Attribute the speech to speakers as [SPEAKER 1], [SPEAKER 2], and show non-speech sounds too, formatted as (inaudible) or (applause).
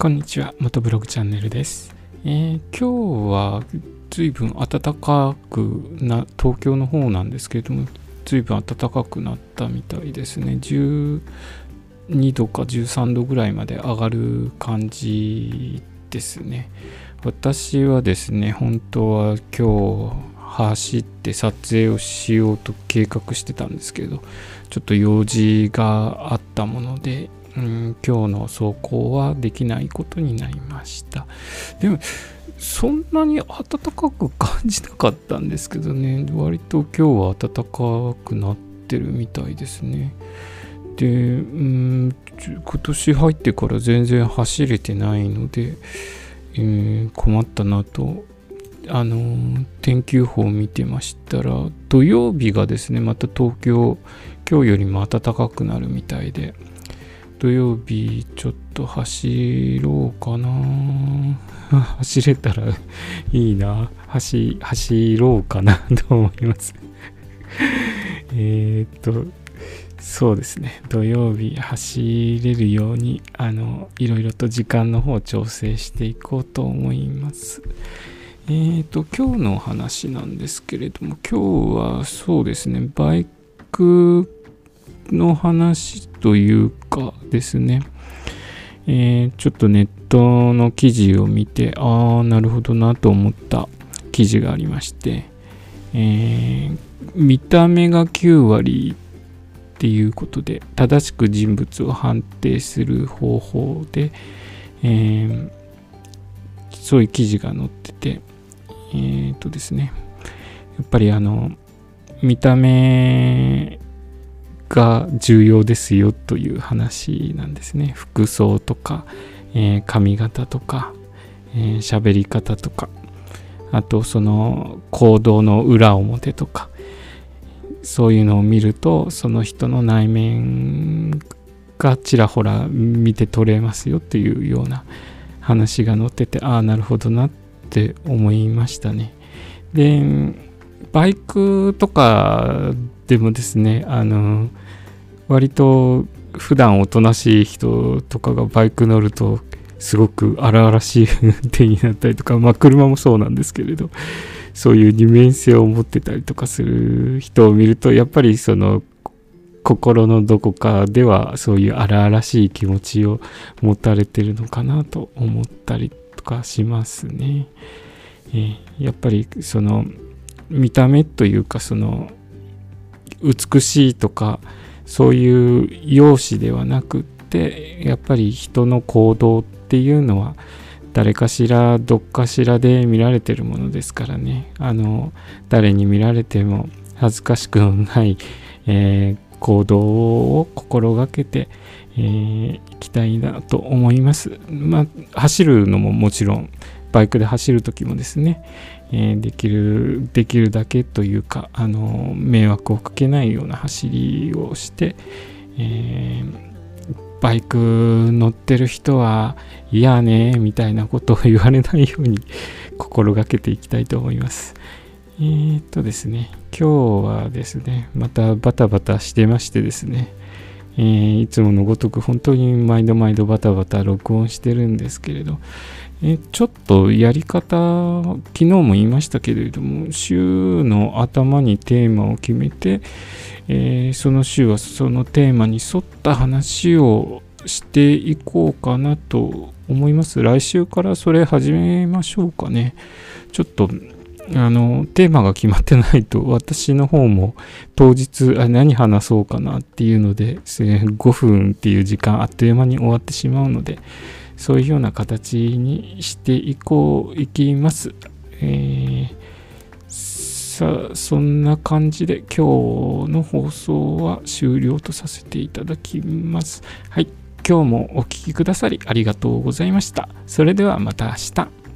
[SPEAKER 1] こんにちは、元ブログチャンネルです。えー今日は随分暖かくな、東京の方なんですけれども、随分暖かくなったみたいですね。12度か13度ぐらいまで上がる感じですね。私はですね、本当は今日走って撮影をしようと計画してたんですけど、ちょっと用事があったもので、うん、今日の走行はできないことになりました。でも、そんなに暖かく感じなかったんですけどね、割と今日は暖かくなってるみたいですね。で、うん、今年入ってから全然走れてないので、えー困ったなとあの天気予報を見てましたら土曜日がですねまた東京今日よりも暖かくなるみたいで土曜日ちょっと走ろうかな。(laughs) 走れたら (laughs) いいな。走走ろうかな (laughs) と思います。えっとそうですね。土曜日走れるようにあのいろいろと時間の方を調整していこうと思います。えーと今日の話なんですけれども今日はそうですねバイクの話というかですねえーちょっとネットの記事を見てああなるほどなと思った記事がありまして、えー見た目が9割っていうことで正しく人物を判定する方法で、えーそういう記事が載っててえっ、とですねやっぱりあの見た目が重要ですよという話なんですね。服装とか、えー髪型とか喋、えーり方とかあとその行動の裏表とかそういうのを見るとその人の内面がちらほら見て取れますよっていうような話が載っててああなるほどなっって思いましたね。でバイクとかでもですねあの割と普段おとなしい人とかがバイク乗るとすごく荒々しい運転になったりとかまあ車もそうなんですけれどそういう二面性を持ってたりとかする人を見るとやっぱりその心のどこかではそういう荒々しい気持ちを持たれてるのかなと思ったりとかしますね。えーやっぱりその見た目というかその美しいとかそういう容姿ではなくってやっぱり人の行動っていうのは誰かしらどっかしらで見られてるものですからねあの誰に見られても恥ずかしくない、えー行動を心がけてえーきたいなと思います。まあ走るのももちろんバイクで走る時もですね、えーできるできるだけというかあの迷惑をかけないような走りをして、えーバイク乗ってる人はいやねみたいなことを言われないように心がけていきたいと思います。えーっとですね、今日はですね、またバタバタしてましてですね、えーいつものごとく本当に毎度毎度バタバタ録音してるんですけれど、えーちょっとやり方、昨日も言いましたけれども、週の頭にテーマを決めて、えーその週はそのテーマに沿った話をしていこうかなと思います。来週からそれ始めましょうかね。ちょっとあのテーマが決まってないと (laughs) 私の方も当日あ何話そうかなっていうので5分っていう時間あっという間に終わってしまうのでそういうような形にしていこういきます。えーさあそんな感じで今日の放送は終了とさせていただきます。はい今日もお聴きくださりありがとうございました。それではまた明日。